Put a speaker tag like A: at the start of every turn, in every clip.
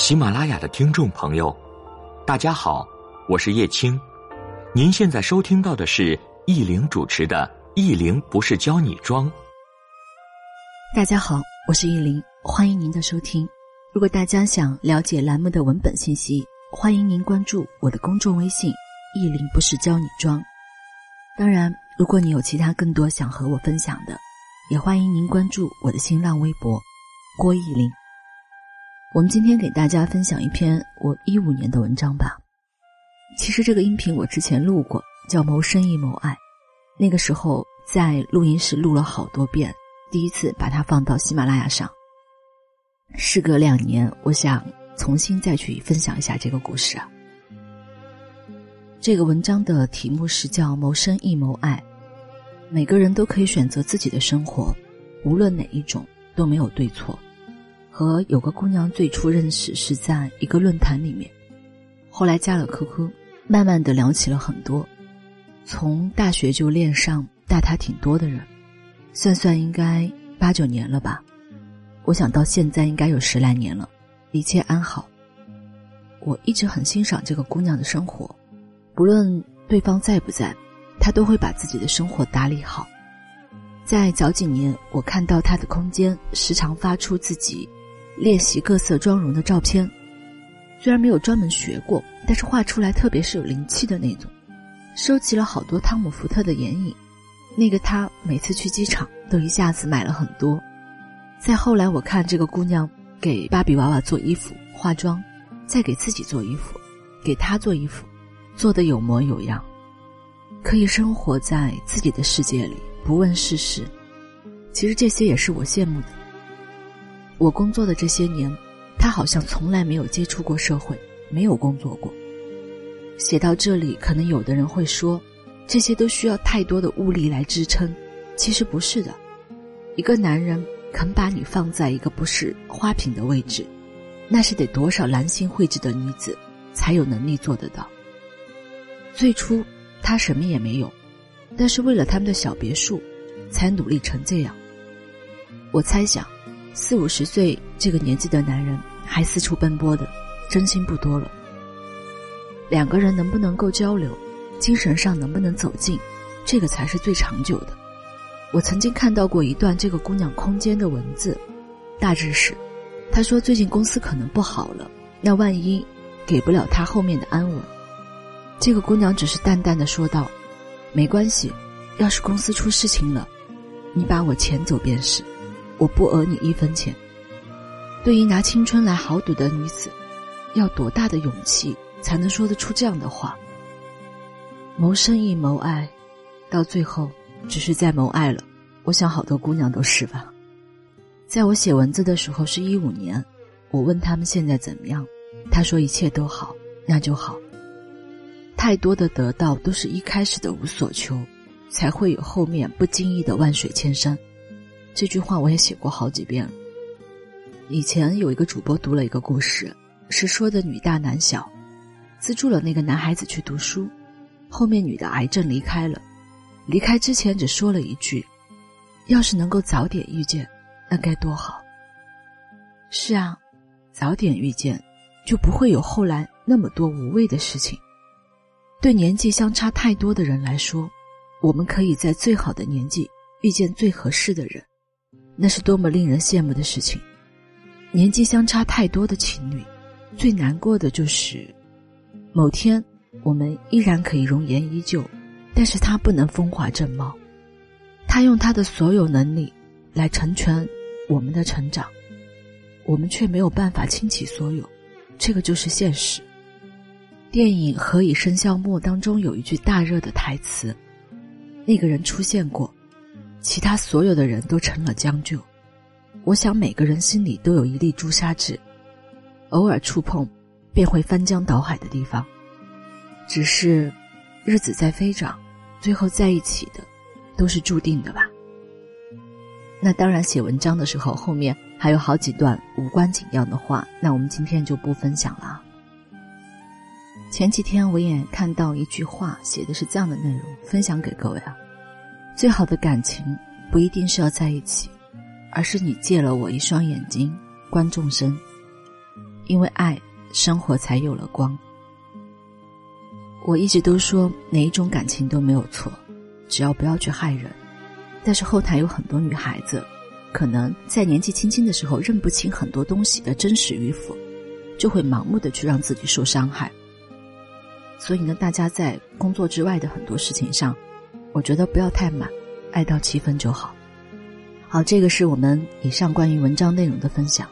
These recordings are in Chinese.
A: 喜马拉雅的听众朋友，大家好，我是叶青。您现在收听到的是易玲主持的《易玲不是教你装》。
B: 大家好，我是易玲，欢迎您的收听。如果大家想了解栏目的文本信息，欢迎您关注我的公众微信“易玲不是教你装”。当然，如果你有其他更多想和我分享的，也欢迎您关注我的新浪微博“郭易玲”。我们今天给大家分享一篇我一五年的文章吧。其实这个音频我之前录过，叫《谋生亦谋爱》，那个时候在录音室录了好多遍，第一次把它放到喜马拉雅上。事隔两年，我想重新再去分享一下这个故事。这个文章的题目是叫《谋生亦谋爱》，每个人都可以选择自己的生活，无论哪一种都没有对错。和有个姑娘最初认识是在一个论坛里面，后来加了 QQ，慢慢的聊起了很多。从大学就恋上大他挺多的人，算算应该八九年了吧。我想到现在应该有十来年了，一切安好。我一直很欣赏这个姑娘的生活，不论对方在不在，她都会把自己的生活打理好。在早几年，我看到她的空间时常发出自己。练习各色妆容的照片，虽然没有专门学过，但是画出来特别是有灵气的那种。收集了好多汤姆福特的眼影，那个他每次去机场都一下子买了很多。再后来，我看这个姑娘给芭比娃娃做衣服、化妆，再给自己做衣服，给他做衣服，做的有模有样，可以生活在自己的世界里，不问世事。其实这些也是我羡慕的。我工作的这些年，他好像从来没有接触过社会，没有工作过。写到这里，可能有的人会说，这些都需要太多的物力来支撑。其实不是的，一个男人肯把你放在一个不是花瓶的位置，那是得多少兰心蕙质的女子才有能力做得到。最初他什么也没有，但是为了他们的小别墅，才努力成这样。我猜想。四五十岁这个年纪的男人还四处奔波的，真心不多了。两个人能不能够交流，精神上能不能走近，这个才是最长久的。我曾经看到过一段这个姑娘空间的文字，大致是：她说最近公司可能不好了，那万一给不了她后面的安稳。这个姑娘只是淡淡的说道：“没关系，要是公司出事情了，你把我遣走便是。”我不讹你一分钱。对于拿青春来豪赌的女子，要多大的勇气才能说得出这样的话？谋生亦谋爱，到最后只是在谋爱了。我想好多姑娘都是吧。在我写文字的时候是一五年，我问他们现在怎么样，他说一切都好，那就好。太多的得到都是一开始的无所求，才会有后面不经意的万水千山。这句话我也写过好几遍了。以前有一个主播读了一个故事，是说的女大男小，资助了那个男孩子去读书，后面女的癌症离开了，离开之前只说了一句：“要是能够早点遇见，那该多好。”是啊，早点遇见，就不会有后来那么多无谓的事情。对年纪相差太多的人来说，我们可以在最好的年纪遇见最合适的人。那是多么令人羡慕的事情！年纪相差太多的情侣，最难过的就是，某天我们依然可以容颜依旧，但是他不能风华正茂，他用他的所有能力来成全我们的成长，我们却没有办法倾其所有，这个就是现实。电影《何以笙箫默》当中有一句大热的台词，那个人出现过。其他所有的人都成了将就，我想每个人心里都有一粒朱砂痣，偶尔触碰，便会翻江倒海的地方。只是，日子在飞涨，最后在一起的，都是注定的吧。那当然，写文章的时候后面还有好几段无关紧要的话，那我们今天就不分享了。前几天我也看到一句话，写的是这样的内容，分享给各位啊。最好的感情不一定是要在一起，而是你借了我一双眼睛观众生。因为爱，生活才有了光。我一直都说哪一种感情都没有错，只要不要去害人。但是后台有很多女孩子，可能在年纪轻轻的时候认不清很多东西的真实与否，就会盲目的去让自己受伤害。所以呢，大家在工作之外的很多事情上，我觉得不要太满，爱到七分就好。好，这个是我们以上关于文章内容的分享。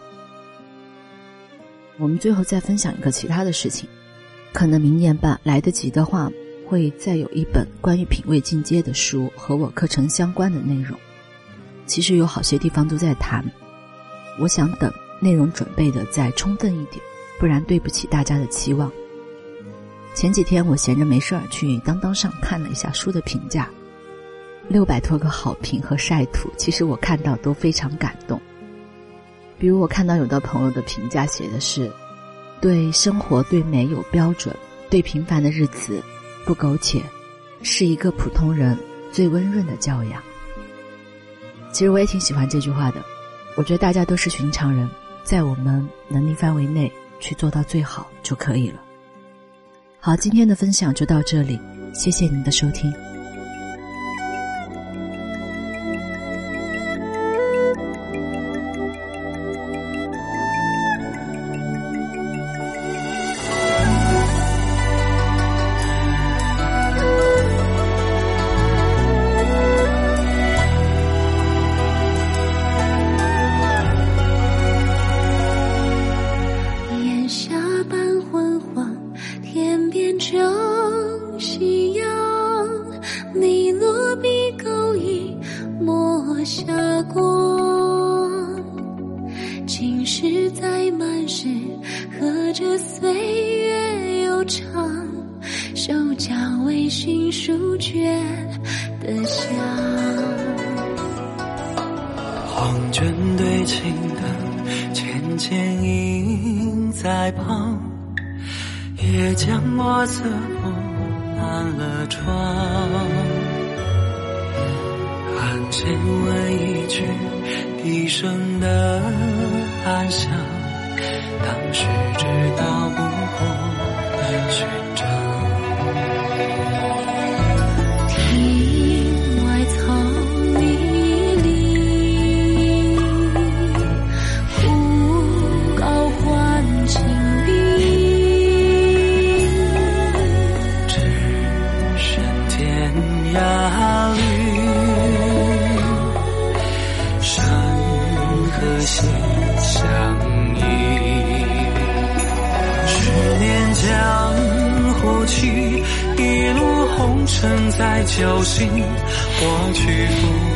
B: 我们最后再分享一个其他的事情。可能明年吧，来得及的话，会再有一本关于品味进阶的书和我课程相关的内容。其实有好些地方都在谈，我想等内容准备的再充分一点，不然对不起大家的期望。前几天我闲着没事儿去当当上看了一下书的评价，六百多个好评和晒图，其实我看到都非常感动。比如我看到有的朋友的评价写的是。对生活、对美有标准，对平凡的日子不苟且，是一个普通人最温润的教养。其实我也挺喜欢这句话的。我觉得大家都是寻常人，在我们能力范围内去做到最好就可以了。好，今天的分享就到这里，谢谢您的收听。
C: 这岁月悠长，手脚微醺，书卷的香。黄卷对青灯，浅浅影在旁。夜将墨色铺满了窗，暗箭问一句，低声的安详。当时知道不过侥幸，我去服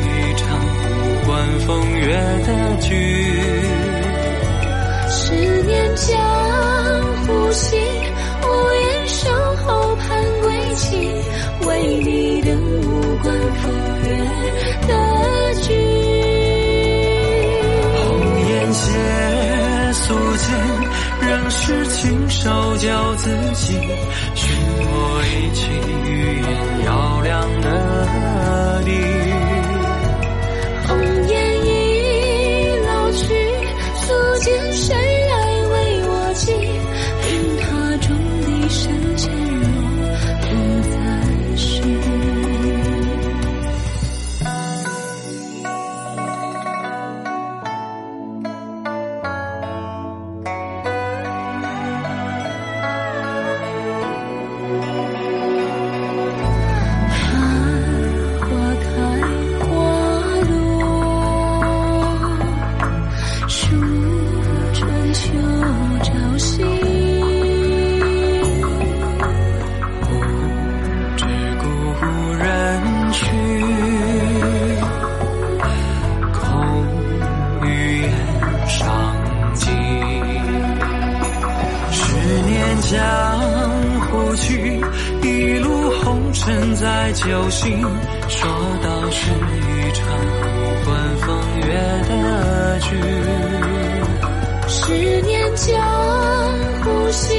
C: 手教自己。寻我一起语言嘹亮的地。
D: 故人去，空余言上今。十年江湖去，一路红
C: 尘在酒醒。说道：‘是一场无关风月的局，
D: 十年江湖行。’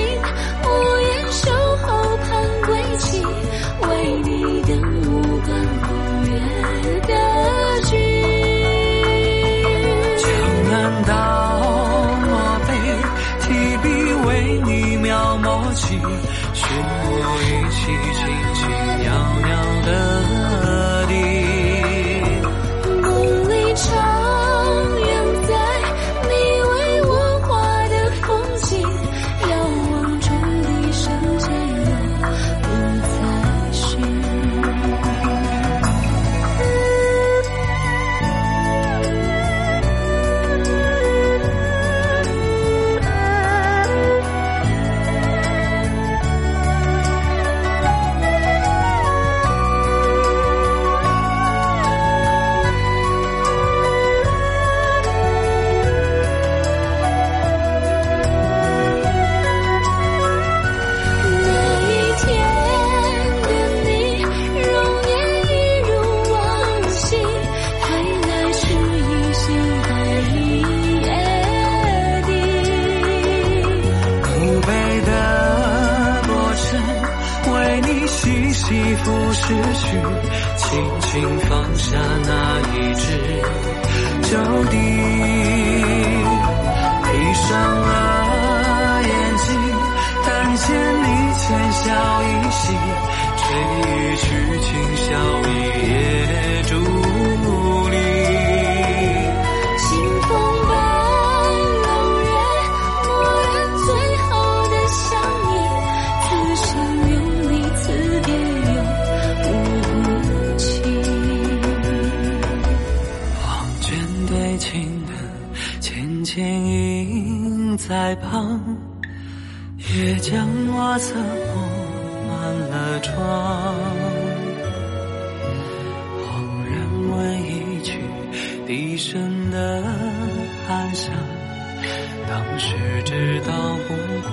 D: 不
C: 失去，轻轻放下那一支酒笛，闭上了眼睛，但见你浅笑一袭，吹一曲清宵，对镜的浅浅映在旁，也将我侧铺满了妆。恍然闻一曲笛声的暗响，当时知道不过